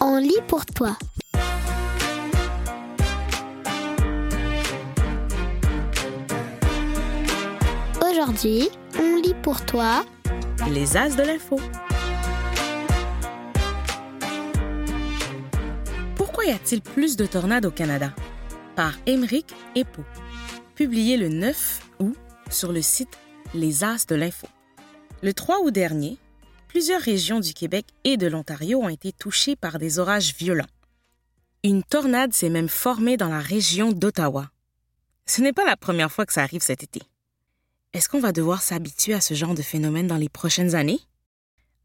On lit pour toi. Aujourd'hui, on lit pour toi Les As de l'info. Pourquoi y a-t-il plus de tornades au Canada? Par Émeric Epo. Publié le 9 août sur le site Les As de l'info. Le 3 août dernier, plusieurs régions du Québec et de l'Ontario ont été touchées par des orages violents. Une tornade s'est même formée dans la région d'Ottawa. Ce n'est pas la première fois que ça arrive cet été. Est-ce qu'on va devoir s'habituer à ce genre de phénomène dans les prochaines années?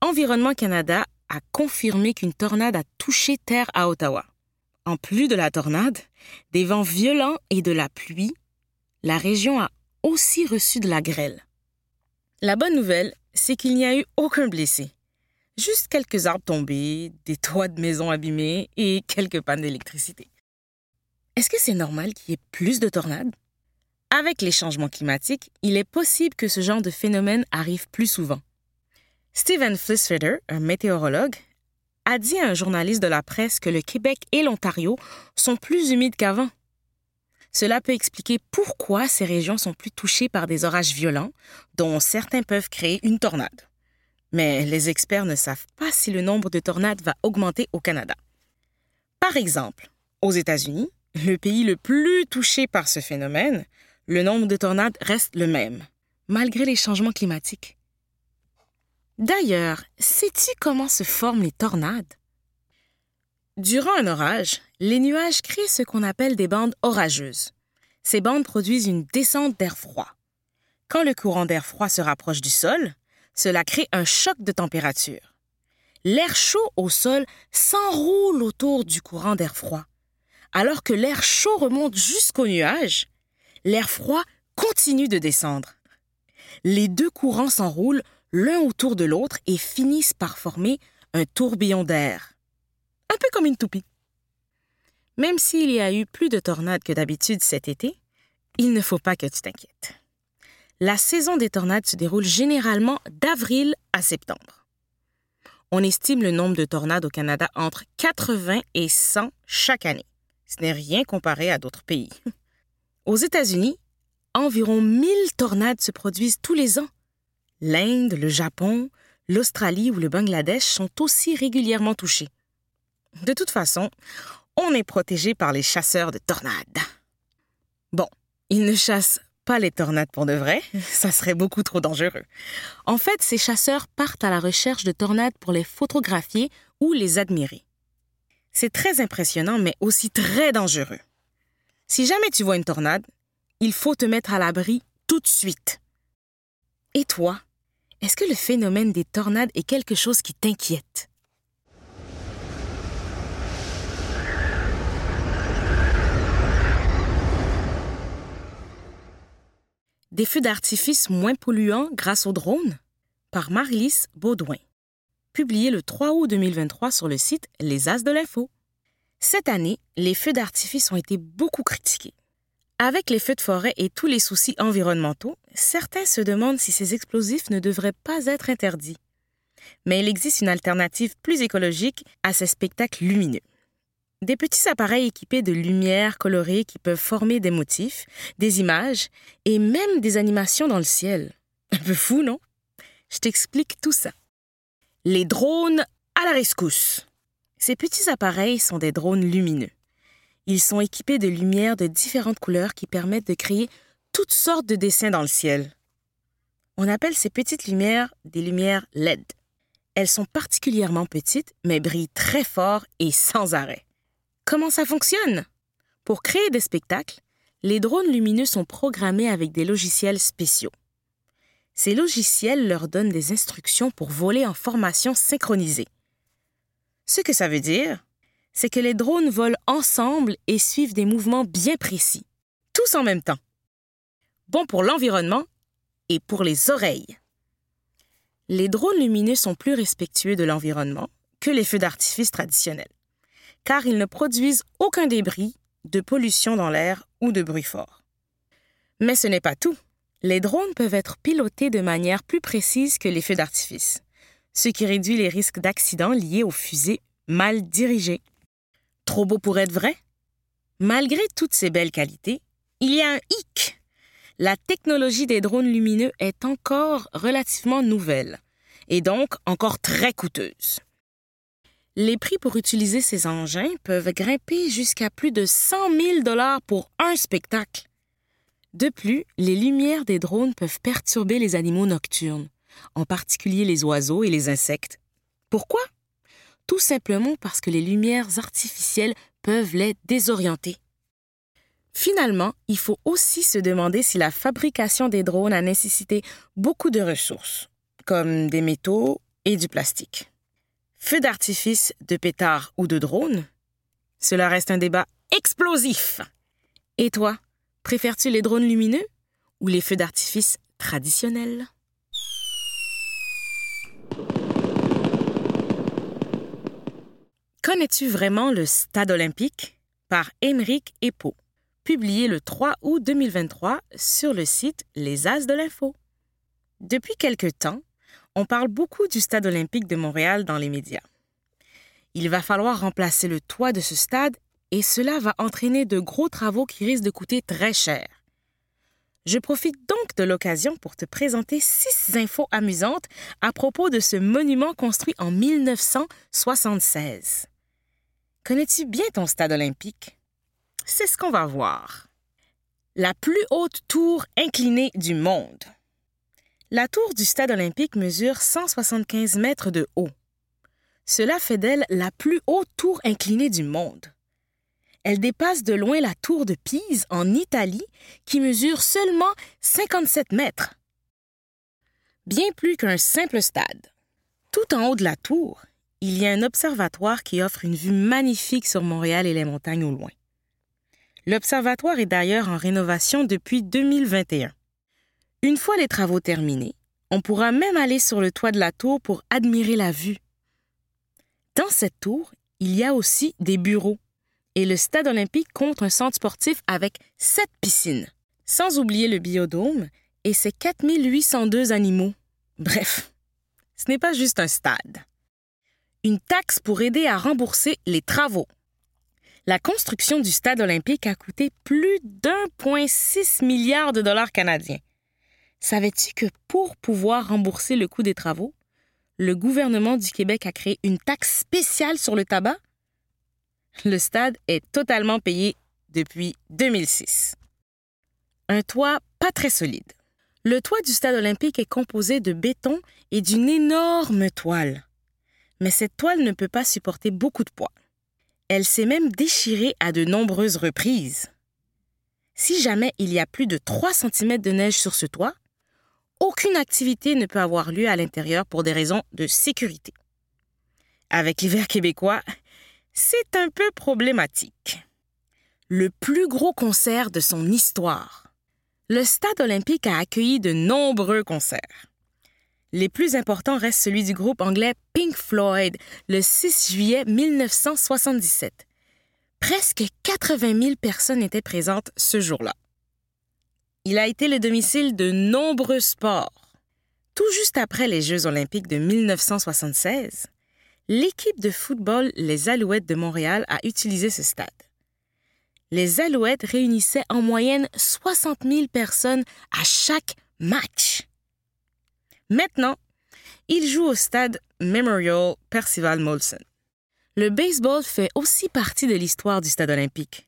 Environnement Canada a confirmé qu'une tornade a touché terre à Ottawa. En plus de la tornade, des vents violents et de la pluie, la région a aussi reçu de la grêle. La bonne nouvelle, c'est qu'il n'y a eu aucun blessé. Juste quelques arbres tombés, des toits de maisons abîmés et quelques pannes d'électricité. Est-ce que c'est normal qu'il y ait plus de tornades? Avec les changements climatiques, il est possible que ce genre de phénomène arrive plus souvent. Stephen Flisfeder, un météorologue, a dit à un journaliste de la presse que le Québec et l'Ontario sont plus humides qu'avant. Cela peut expliquer pourquoi ces régions sont plus touchées par des orages violents, dont certains peuvent créer une tornade. Mais les experts ne savent pas si le nombre de tornades va augmenter au Canada. Par exemple, aux États-Unis, le pays le plus touché par ce phénomène, le nombre de tornades reste le même, malgré les changements climatiques. D'ailleurs, sais-tu comment se forment les tornades? Durant un orage, les nuages créent ce qu'on appelle des bandes orageuses. Ces bandes produisent une descente d'air froid. Quand le courant d'air froid se rapproche du sol, cela crée un choc de température. L'air chaud au sol s'enroule autour du courant d'air froid. Alors que l'air chaud remonte jusqu'aux nuages, l'air froid continue de descendre. Les deux courants s'enroulent l'un autour de l'autre et finissent par former un tourbillon d'air. Un peu comme une toupie. Même s'il y a eu plus de tornades que d'habitude cet été, il ne faut pas que tu t'inquiètes. La saison des tornades se déroule généralement d'avril à septembre. On estime le nombre de tornades au Canada entre 80 et 100 chaque année. Ce n'est rien comparé à d'autres pays. Aux États-Unis, environ 1000 tornades se produisent tous les ans. L'Inde, le Japon, l'Australie ou le Bangladesh sont aussi régulièrement touchés. De toute façon, on est protégé par les chasseurs de tornades. Bon, ils ne chassent pas les tornades pour de vrai, ça serait beaucoup trop dangereux. En fait, ces chasseurs partent à la recherche de tornades pour les photographier ou les admirer. C'est très impressionnant, mais aussi très dangereux. Si jamais tu vois une tornade, il faut te mettre à l'abri tout de suite. Et toi, est-ce que le phénomène des tornades est quelque chose qui t'inquiète? Des feux d'artifice moins polluants grâce aux drones? Par Marlise Baudouin. Publié le 3 août 2023 sur le site Les As de l'Info. Cette année, les feux d'artifice ont été beaucoup critiqués. Avec les feux de forêt et tous les soucis environnementaux, certains se demandent si ces explosifs ne devraient pas être interdits. Mais il existe une alternative plus écologique à ces spectacles lumineux. Des petits appareils équipés de lumières colorées qui peuvent former des motifs, des images et même des animations dans le ciel. Un peu fou, non? Je t'explique tout ça. Les drones à la rescousse. Ces petits appareils sont des drones lumineux. Ils sont équipés de lumières de différentes couleurs qui permettent de créer toutes sortes de dessins dans le ciel. On appelle ces petites lumières des lumières LED. Elles sont particulièrement petites, mais brillent très fort et sans arrêt. Comment ça fonctionne? Pour créer des spectacles, les drones lumineux sont programmés avec des logiciels spéciaux. Ces logiciels leur donnent des instructions pour voler en formation synchronisée. Ce que ça veut dire, c'est que les drones volent ensemble et suivent des mouvements bien précis, tous en même temps. Bon pour l'environnement et pour les oreilles. Les drones lumineux sont plus respectueux de l'environnement que les feux d'artifice traditionnels car ils ne produisent aucun débris, de pollution dans l'air ou de bruit fort. Mais ce n'est pas tout. Les drones peuvent être pilotés de manière plus précise que les feux d'artifice, ce qui réduit les risques d'accidents liés aux fusées mal dirigées. Trop beau pour être vrai? Malgré toutes ces belles qualités, il y a un hic. La technologie des drones lumineux est encore relativement nouvelle et donc encore très coûteuse. Les prix pour utiliser ces engins peuvent grimper jusqu'à plus de 100 000 dollars pour un spectacle. De plus, les lumières des drones peuvent perturber les animaux nocturnes, en particulier les oiseaux et les insectes. Pourquoi? Tout simplement parce que les lumières artificielles peuvent les désorienter. Finalement, il faut aussi se demander si la fabrication des drones a nécessité beaucoup de ressources, comme des métaux et du plastique. Feu d'artifice, de pétards ou de drones Cela reste un débat explosif. Et toi, préfères-tu les drones lumineux ou les feux d'artifice traditionnels? Connais-tu vraiment le Stade olympique par Émeric Epo, publié le 3 août 2023 sur le site Les As de l'Info. Depuis quelque temps, on parle beaucoup du Stade olympique de Montréal dans les médias. Il va falloir remplacer le toit de ce stade et cela va entraîner de gros travaux qui risquent de coûter très cher. Je profite donc de l'occasion pour te présenter six infos amusantes à propos de ce monument construit en 1976. Connais-tu bien ton stade olympique? C'est ce qu'on va voir. La plus haute tour inclinée du monde. La tour du stade olympique mesure 175 mètres de haut. Cela fait d'elle la plus haute tour inclinée du monde. Elle dépasse de loin la tour de Pise en Italie qui mesure seulement 57 mètres. Bien plus qu'un simple stade. Tout en haut de la tour, il y a un observatoire qui offre une vue magnifique sur Montréal et les montagnes au loin. L'observatoire est d'ailleurs en rénovation depuis 2021. Une fois les travaux terminés, on pourra même aller sur le toit de la tour pour admirer la vue. Dans cette tour, il y a aussi des bureaux et le stade olympique compte un centre sportif avec sept piscines, sans oublier le biodôme et ses 4802 animaux. Bref, ce n'est pas juste un stade une taxe pour aider à rembourser les travaux. La construction du stade olympique a coûté plus d'1,6 milliard de dollars canadiens. Savais-tu que pour pouvoir rembourser le coût des travaux, le gouvernement du Québec a créé une taxe spéciale sur le tabac? Le stade est totalement payé depuis 2006. Un toit pas très solide. Le toit du stade olympique est composé de béton et d'une énorme toile mais cette toile ne peut pas supporter beaucoup de poids. Elle s'est même déchirée à de nombreuses reprises. Si jamais il y a plus de 3 cm de neige sur ce toit, aucune activité ne peut avoir lieu à l'intérieur pour des raisons de sécurité. Avec l'hiver québécois, c'est un peu problématique. Le plus gros concert de son histoire. Le stade olympique a accueilli de nombreux concerts. Les plus importants restent celui du groupe anglais Pink Floyd le 6 juillet 1977. Presque 80 000 personnes étaient présentes ce jour-là. Il a été le domicile de nombreux sports. Tout juste après les Jeux olympiques de 1976, l'équipe de football Les Alouettes de Montréal a utilisé ce stade. Les Alouettes réunissaient en moyenne 60 000 personnes à chaque match. Maintenant, il joue au stade Memorial Percival Molson. Le baseball fait aussi partie de l'histoire du stade olympique.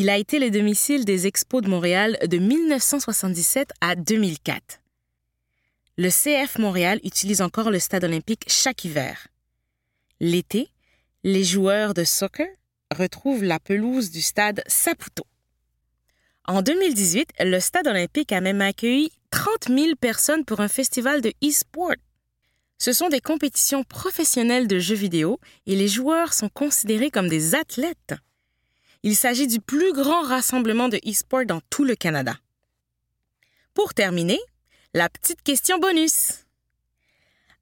Il a été le domicile des Expos de Montréal de 1977 à 2004. Le CF Montréal utilise encore le stade olympique chaque hiver. L'été, les joueurs de soccer retrouvent la pelouse du stade Saputo. En 2018, le stade olympique a même accueilli 30 000 personnes pour un festival de e-sport. Ce sont des compétitions professionnelles de jeux vidéo et les joueurs sont considérés comme des athlètes. Il s'agit du plus grand rassemblement de e-sport dans tout le Canada. Pour terminer, la petite question bonus.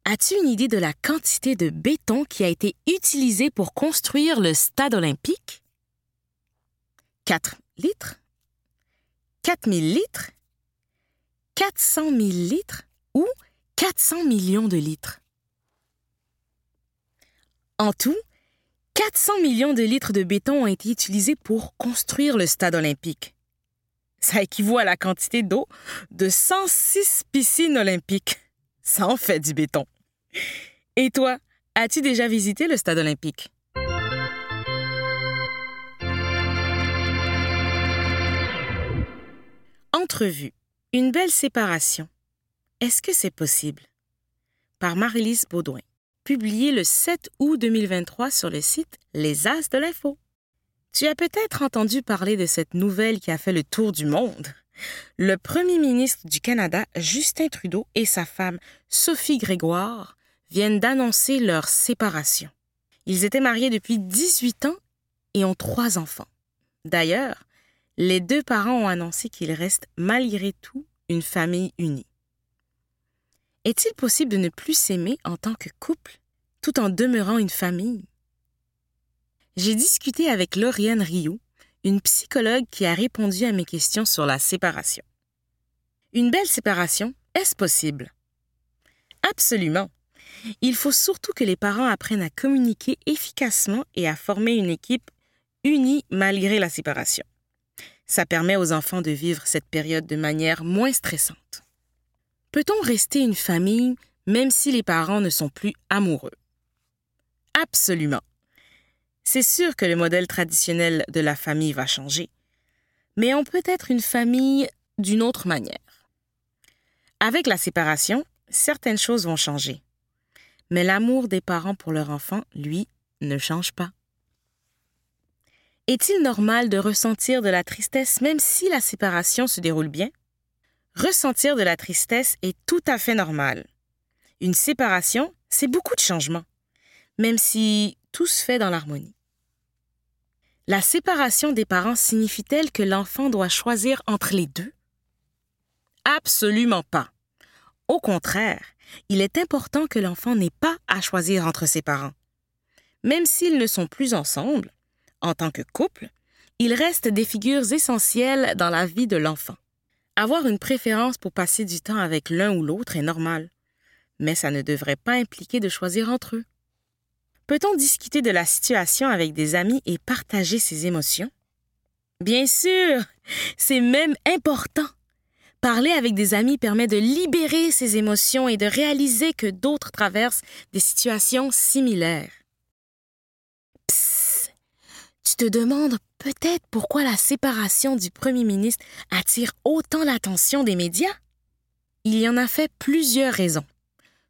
As-tu une idée de la quantité de béton qui a été utilisée pour construire le stade olympique? 4 litres? 4000 litres, 400 000 litres? Ou 400 millions de litres? En tout, 400 millions de litres de béton ont été utilisés pour construire le stade olympique. Ça équivaut à la quantité d'eau de 106 piscines olympiques. Ça en fait du béton. Et toi, as-tu déjà visité le stade olympique? Entrevue. Une belle séparation. Est-ce que c'est possible? Par Marilise Baudouin publié le 7 août 2023 sur le site Les As de l'Info. Tu as peut-être entendu parler de cette nouvelle qui a fait le tour du monde. Le premier ministre du Canada, Justin Trudeau, et sa femme, Sophie Grégoire, viennent d'annoncer leur séparation. Ils étaient mariés depuis 18 ans et ont trois enfants. D'ailleurs, les deux parents ont annoncé qu'ils restent malgré tout une famille unie. Est-il possible de ne plus s'aimer en tant que couple tout en demeurant une famille? J'ai discuté avec Lauriane Rioux, une psychologue qui a répondu à mes questions sur la séparation. Une belle séparation, est-ce possible? Absolument. Il faut surtout que les parents apprennent à communiquer efficacement et à former une équipe unie malgré la séparation. Ça permet aux enfants de vivre cette période de manière moins stressante. Peut-on rester une famille même si les parents ne sont plus amoureux? Absolument. C'est sûr que le modèle traditionnel de la famille va changer, mais on peut être une famille d'une autre manière. Avec la séparation, certaines choses vont changer, mais l'amour des parents pour leur enfant, lui, ne change pas. Est-il normal de ressentir de la tristesse même si la séparation se déroule bien? Ressentir de la tristesse est tout à fait normal. Une séparation, c'est beaucoup de changements, même si tout se fait dans l'harmonie. La séparation des parents signifie-t-elle que l'enfant doit choisir entre les deux? Absolument pas. Au contraire, il est important que l'enfant n'ait pas à choisir entre ses parents. Même s'ils ne sont plus ensemble, en tant que couple, ils restent des figures essentielles dans la vie de l'enfant. Avoir une préférence pour passer du temps avec l'un ou l'autre est normal, mais ça ne devrait pas impliquer de choisir entre eux. Peut-on discuter de la situation avec des amis et partager ses émotions? Bien sûr, c'est même important. Parler avec des amis permet de libérer ses émotions et de réaliser que d'autres traversent des situations similaires. Tu te demandes peut-être pourquoi la séparation du Premier ministre attire autant l'attention des médias? Il y en a fait plusieurs raisons.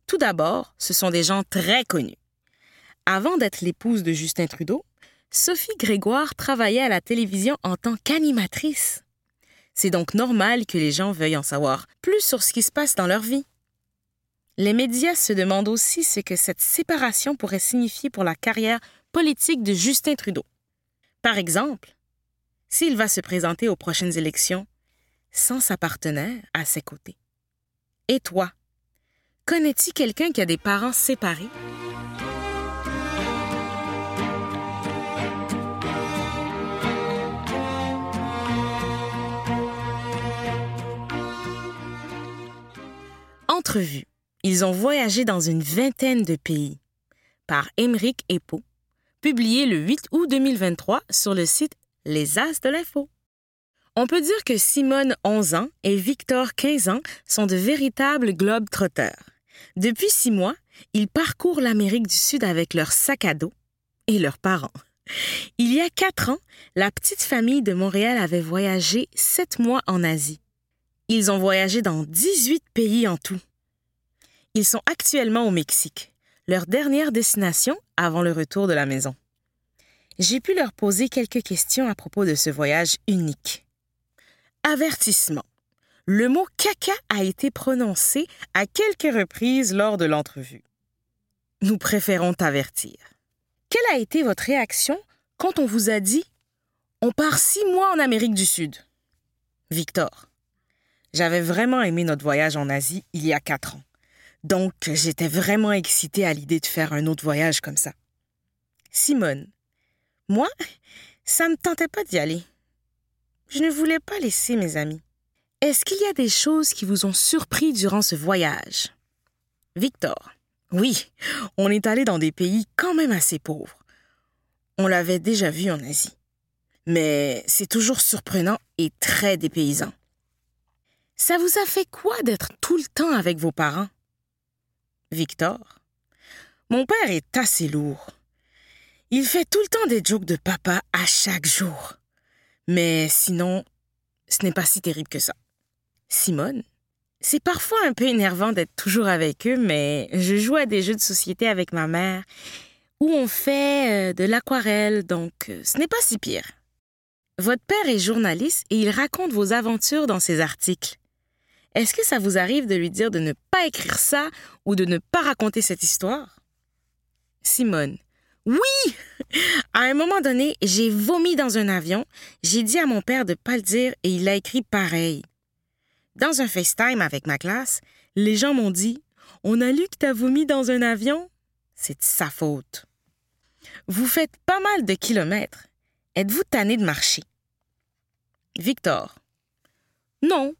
Tout d'abord, ce sont des gens très connus. Avant d'être l'épouse de Justin Trudeau, Sophie Grégoire travaillait à la télévision en tant qu'animatrice. C'est donc normal que les gens veuillent en savoir plus sur ce qui se passe dans leur vie. Les médias se demandent aussi ce que cette séparation pourrait signifier pour la carrière politique de Justin Trudeau. Par exemple, s'il va se présenter aux prochaines élections sans sa partenaire à ses côtés. Et toi, connais-tu quelqu'un qui a des parents séparés? Entrevue. Ils ont voyagé dans une vingtaine de pays. Par Émeric Epo, publié le 8 août 2023 sur le site Les As de l'Info. On peut dire que Simone, 11 ans, et Victor, 15 ans, sont de véritables globe-trotteurs. Depuis six mois, ils parcourent l'Amérique du Sud avec leur sac à dos et leurs parents. Il y a quatre ans, la petite famille de Montréal avait voyagé sept mois en Asie. Ils ont voyagé dans 18 pays en tout. Ils sont actuellement au Mexique leur dernière destination avant le retour de la maison. J'ai pu leur poser quelques questions à propos de ce voyage unique. Avertissement. Le mot caca a été prononcé à quelques reprises lors de l'entrevue. Nous préférons t'avertir. Quelle a été votre réaction quand on vous a dit On part six mois en Amérique du Sud? Victor. J'avais vraiment aimé notre voyage en Asie il y a quatre ans. Donc, j'étais vraiment excitée à l'idée de faire un autre voyage comme ça. Simone. Moi, ça ne me tentait pas d'y aller. Je ne voulais pas laisser mes amis. Est-ce qu'il y a des choses qui vous ont surpris durant ce voyage? Victor. Oui, on est allé dans des pays quand même assez pauvres. On l'avait déjà vu en Asie. Mais c'est toujours surprenant et très dépaysant. Ça vous a fait quoi d'être tout le temps avec vos parents? Victor. Mon père est assez lourd. Il fait tout le temps des jokes de papa à chaque jour. Mais sinon, ce n'est pas si terrible que ça. Simone. C'est parfois un peu énervant d'être toujours avec eux, mais je joue à des jeux de société avec ma mère où on fait euh, de l'aquarelle, donc euh, ce n'est pas si pire. Votre père est journaliste et il raconte vos aventures dans ses articles. Est-ce que ça vous arrive de lui dire de ne pas écrire ça ou de ne pas raconter cette histoire? Simone. Oui! À un moment donné, j'ai vomi dans un avion. J'ai dit à mon père de ne pas le dire et il a écrit pareil. Dans un FaceTime avec ma classe, les gens m'ont dit On a lu que tu as vomi dans un avion. C'est sa faute. Vous faites pas mal de kilomètres. Êtes-vous tanné de marcher? Victor. Non,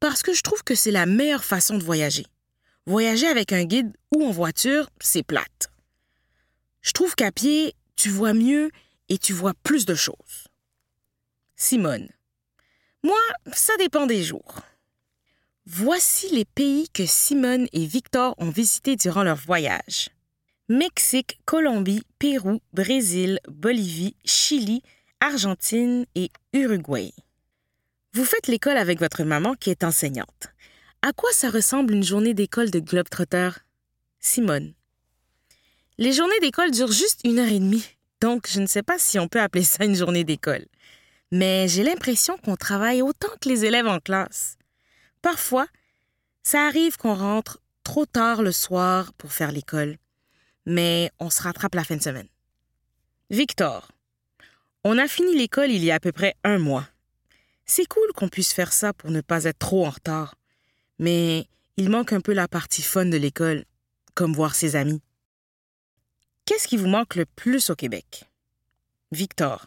parce que je trouve que c'est la meilleure façon de voyager. Voyager avec un guide ou en voiture, c'est plate. Je trouve qu'à pied, tu vois mieux et tu vois plus de choses. Simone. Moi, ça dépend des jours. Voici les pays que Simone et Victor ont visités durant leur voyage. Mexique, Colombie, Pérou, Brésil, Bolivie, Chili, Argentine et Uruguay. Vous faites l'école avec votre maman qui est enseignante. À quoi ça ressemble une journée d'école de Globetrotter? Simone. Les journées d'école durent juste une heure et demie, donc je ne sais pas si on peut appeler ça une journée d'école. Mais j'ai l'impression qu'on travaille autant que les élèves en classe. Parfois, ça arrive qu'on rentre trop tard le soir pour faire l'école mais on se rattrape la fin de semaine. Victor, on a fini l'école il y a à peu près un mois. C'est cool qu'on puisse faire ça pour ne pas être trop en retard, mais il manque un peu la partie fun de l'école, comme voir ses amis. Qu'est-ce qui vous manque le plus au Québec? Victor.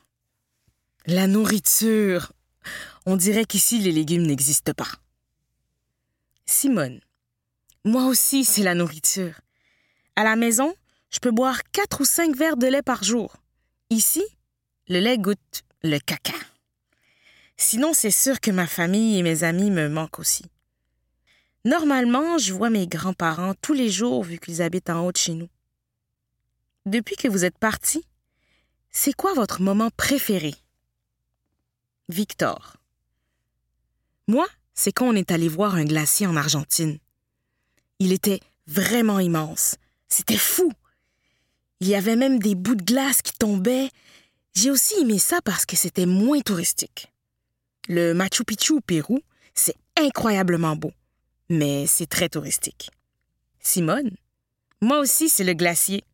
La nourriture. On dirait qu'ici les légumes n'existent pas. Simone. Moi aussi, c'est la nourriture. À la maison, je peux boire quatre ou cinq verres de lait par jour. Ici, le lait goûte le caca. Sinon, c'est sûr que ma famille et mes amis me manquent aussi. Normalement, je vois mes grands-parents tous les jours vu qu'ils habitent en haut de chez nous. Depuis que vous êtes parti, c'est quoi votre moment préféré? Victor. Moi, c'est quand on est allé voir un glacier en Argentine. Il était vraiment immense. C'était fou. Il y avait même des bouts de glace qui tombaient. J'ai aussi aimé ça parce que c'était moins touristique. Le Machu Picchu au Pérou, c'est incroyablement beau, mais c'est très touristique. Simone, moi aussi, c'est le glacier.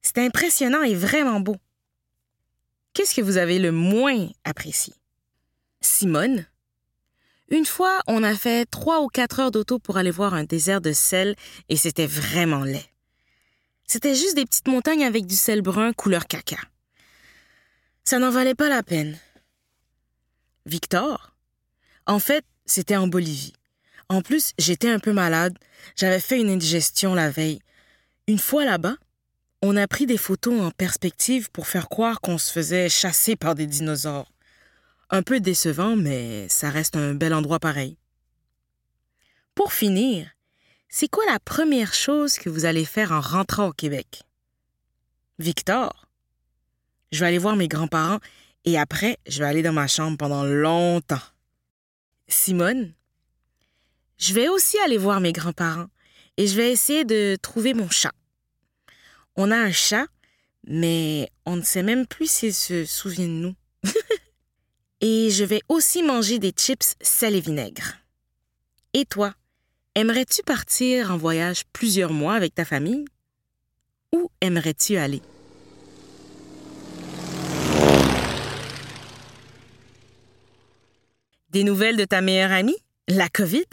C'est impressionnant et vraiment beau. Qu'est-ce que vous avez le moins apprécié? Simone, une fois, on a fait trois ou quatre heures d'auto pour aller voir un désert de sel et c'était vraiment laid. C'était juste des petites montagnes avec du sel brun couleur caca. Ça n'en valait pas la peine. Victor? En fait, c'était en Bolivie. En plus, j'étais un peu malade. J'avais fait une indigestion la veille. Une fois là-bas, on a pris des photos en perspective pour faire croire qu'on se faisait chasser par des dinosaures. Un peu décevant, mais ça reste un bel endroit pareil. Pour finir, c'est quoi la première chose que vous allez faire en rentrant au Québec? Victor, je vais aller voir mes grands-parents et après, je vais aller dans ma chambre pendant longtemps. Simone, je vais aussi aller voir mes grands-parents et je vais essayer de trouver mon chat. On a un chat, mais on ne sait même plus s'il se souvient de nous. et je vais aussi manger des chips sel et vinaigre. Et toi, Aimerais-tu partir en voyage plusieurs mois avec ta famille? Où aimerais-tu aller? Des nouvelles de ta meilleure amie, la COVID?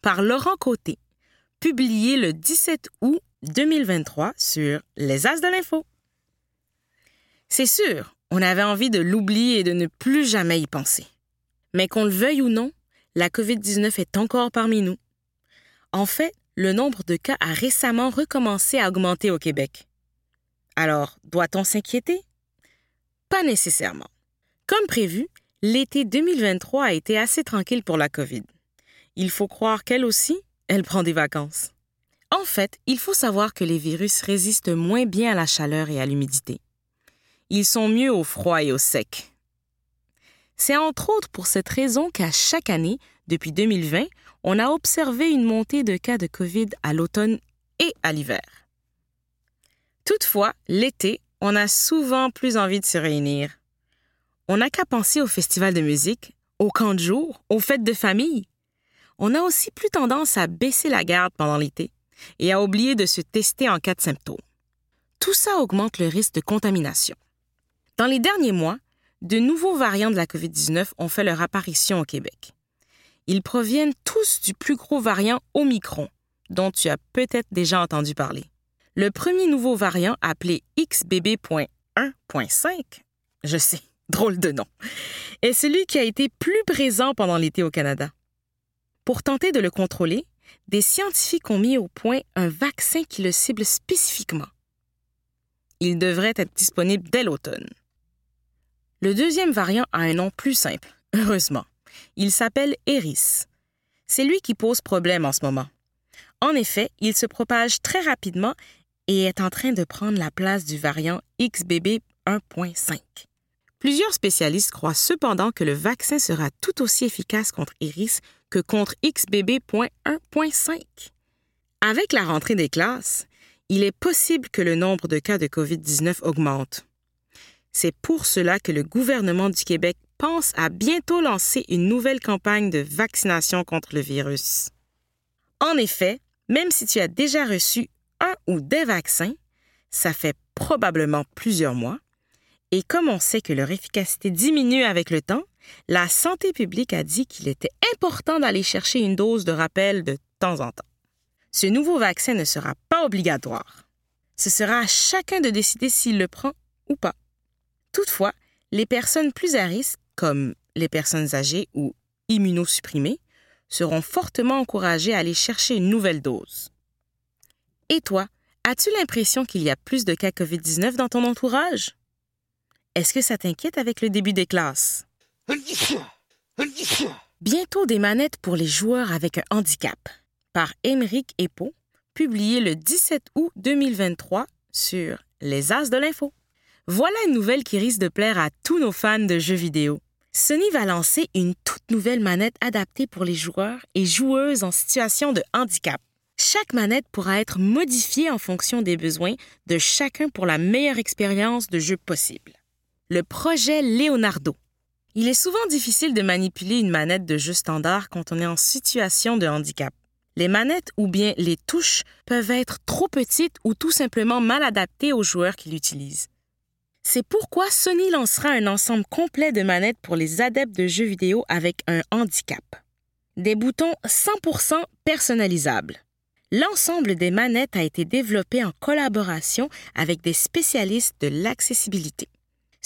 Par Laurent Côté, publié le 17 août 2023 sur Les As de l'Info. C'est sûr, on avait envie de l'oublier et de ne plus jamais y penser. Mais qu'on le veuille ou non, la COVID-19 est encore parmi nous. En fait, le nombre de cas a récemment recommencé à augmenter au Québec. Alors, doit-on s'inquiéter? Pas nécessairement. Comme prévu, l'été 2023 a été assez tranquille pour la COVID. Il faut croire qu'elle aussi, elle prend des vacances. En fait, il faut savoir que les virus résistent moins bien à la chaleur et à l'humidité. Ils sont mieux au froid et au sec. C'est entre autres pour cette raison qu'à chaque année, depuis 2020, on a observé une montée de cas de COVID à l'automne et à l'hiver. Toutefois, l'été, on a souvent plus envie de se réunir. On n'a qu'à penser au festival de musique, au camp de jour, aux fêtes de famille. On a aussi plus tendance à baisser la garde pendant l'été et à oublier de se tester en cas de symptômes. Tout ça augmente le risque de contamination. Dans les derniers mois, de nouveaux variants de la COVID-19 ont fait leur apparition au Québec. Ils proviennent tous du plus gros variant Omicron, dont tu as peut-être déjà entendu parler. Le premier nouveau variant, appelé XBB.1.5, je sais, drôle de nom, est celui qui a été plus présent pendant l'été au Canada. Pour tenter de le contrôler, des scientifiques ont mis au point un vaccin qui le cible spécifiquement. Il devrait être disponible dès l'automne. Le deuxième variant a un nom plus simple, heureusement. Il s'appelle Eris. C'est lui qui pose problème en ce moment. En effet, il se propage très rapidement et est en train de prendre la place du variant XBB 1.5. Plusieurs spécialistes croient cependant que le vaccin sera tout aussi efficace contre Eris que contre XBB.1.5. Avec la rentrée des classes, il est possible que le nombre de cas de COVID-19 augmente. C'est pour cela que le gouvernement du Québec pense à bientôt lancer une nouvelle campagne de vaccination contre le virus. En effet, même si tu as déjà reçu un ou des vaccins, ça fait probablement plusieurs mois, et comme on sait que leur efficacité diminue avec le temps, la santé publique a dit qu'il était important d'aller chercher une dose de rappel de temps en temps. Ce nouveau vaccin ne sera pas obligatoire. Ce sera à chacun de décider s'il le prend ou pas. Toutefois, les personnes plus à risque, comme les personnes âgées ou immunosupprimées, seront fortement encouragées à aller chercher une nouvelle dose. Et toi, as-tu l'impression qu'il y a plus de cas COVID-19 dans ton entourage? Est-ce que ça t'inquiète avec le début des classes? Bientôt des manettes pour les joueurs avec un handicap, par Émeric Epo, publié le 17 août 2023 sur Les As de l'Info. Voilà une nouvelle qui risque de plaire à tous nos fans de jeux vidéo. Sony va lancer une toute nouvelle manette adaptée pour les joueurs et joueuses en situation de handicap. Chaque manette pourra être modifiée en fonction des besoins de chacun pour la meilleure expérience de jeu possible. Le projet Leonardo. Il est souvent difficile de manipuler une manette de jeu standard quand on est en situation de handicap. Les manettes ou bien les touches peuvent être trop petites ou tout simplement mal adaptées aux joueurs qui l'utilisent. C'est pourquoi Sony lancera un ensemble complet de manettes pour les adeptes de jeux vidéo avec un handicap. Des boutons 100% personnalisables. L'ensemble des manettes a été développé en collaboration avec des spécialistes de l'accessibilité.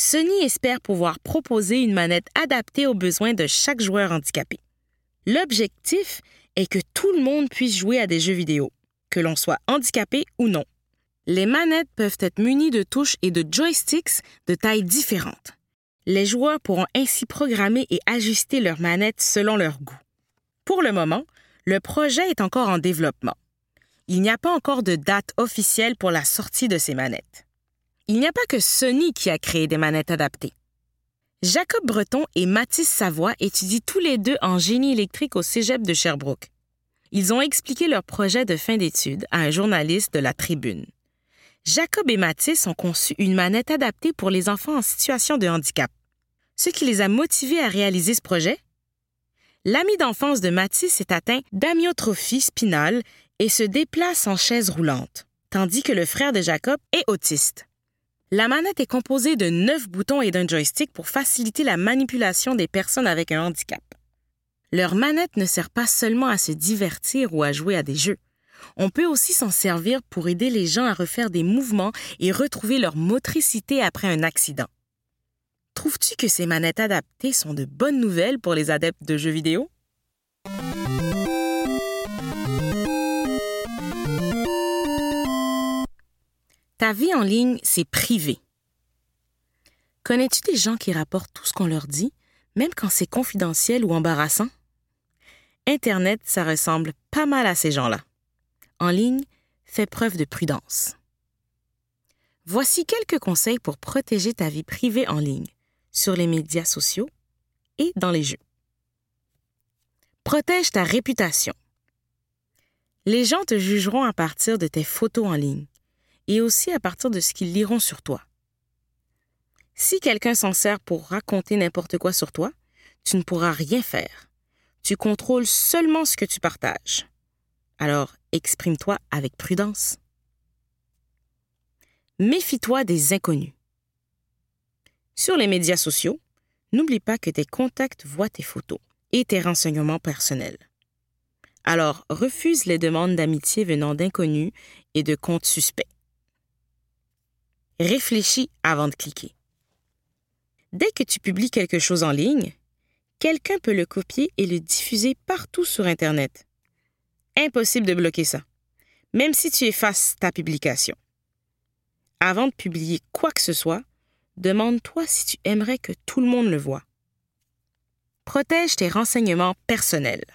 Sony espère pouvoir proposer une manette adaptée aux besoins de chaque joueur handicapé. L'objectif est que tout le monde puisse jouer à des jeux vidéo, que l'on soit handicapé ou non. Les manettes peuvent être munies de touches et de joysticks de tailles différentes. Les joueurs pourront ainsi programmer et ajuster leurs manettes selon leur goût. Pour le moment, le projet est encore en développement. Il n'y a pas encore de date officielle pour la sortie de ces manettes il n'y a pas que Sony qui a créé des manettes adaptées. Jacob Breton et Mathis Savoie étudient tous les deux en génie électrique au Cégep de Sherbrooke. Ils ont expliqué leur projet de fin d'études à un journaliste de la Tribune. Jacob et Mathis ont conçu une manette adaptée pour les enfants en situation de handicap. Ce qui les a motivés à réaliser ce projet? L'ami d'enfance de Mathis est atteint d'amyotrophie spinale et se déplace en chaise roulante, tandis que le frère de Jacob est autiste. La manette est composée de neuf boutons et d'un joystick pour faciliter la manipulation des personnes avec un handicap. Leur manette ne sert pas seulement à se divertir ou à jouer à des jeux. On peut aussi s'en servir pour aider les gens à refaire des mouvements et retrouver leur motricité après un accident. Trouves-tu que ces manettes adaptées sont de bonnes nouvelles pour les adeptes de jeux vidéo? Ta vie en ligne, c'est privé. Connais-tu des gens qui rapportent tout ce qu'on leur dit, même quand c'est confidentiel ou embarrassant? Internet, ça ressemble pas mal à ces gens-là. En ligne, fais preuve de prudence. Voici quelques conseils pour protéger ta vie privée en ligne, sur les médias sociaux et dans les jeux. Protège ta réputation. Les gens te jugeront à partir de tes photos en ligne et aussi à partir de ce qu'ils liront sur toi. Si quelqu'un s'en sert pour raconter n'importe quoi sur toi, tu ne pourras rien faire. Tu contrôles seulement ce que tu partages. Alors, exprime-toi avec prudence. Méfie-toi des inconnus. Sur les médias sociaux, n'oublie pas que tes contacts voient tes photos et tes renseignements personnels. Alors, refuse les demandes d'amitié venant d'inconnus et de comptes suspects. Réfléchis avant de cliquer. Dès que tu publies quelque chose en ligne, quelqu'un peut le copier et le diffuser partout sur Internet. Impossible de bloquer ça, même si tu effaces ta publication. Avant de publier quoi que ce soit, demande-toi si tu aimerais que tout le monde le voie. Protège tes renseignements personnels.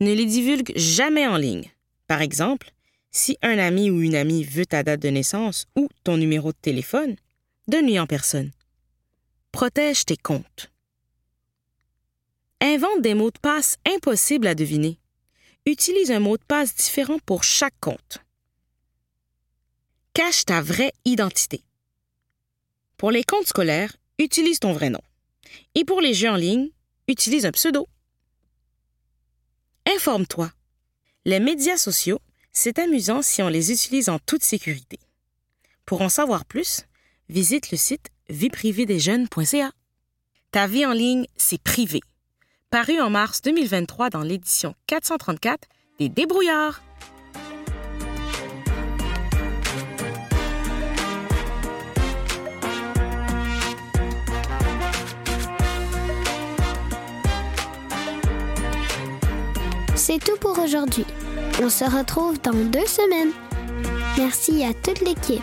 Ne les divulgue jamais en ligne. Par exemple, si un ami ou une amie veut ta date de naissance ou ton numéro de téléphone, donne-lui en personne. Protège tes comptes. Invente des mots de passe impossibles à deviner. Utilise un mot de passe différent pour chaque compte. Cache ta vraie identité. Pour les comptes scolaires, utilise ton vrai nom. Et pour les jeux en ligne, utilise un pseudo. Informe-toi. Les médias sociaux, c'est amusant si on les utilise en toute sécurité. Pour en savoir plus, visite le site vieprivédesjeunes.ca. Ta vie en ligne, c'est privé paru en mars 2023 dans l'édition 434 des Débrouillards. C'est tout pour aujourd'hui. On se retrouve dans deux semaines. Merci à toute l'équipe.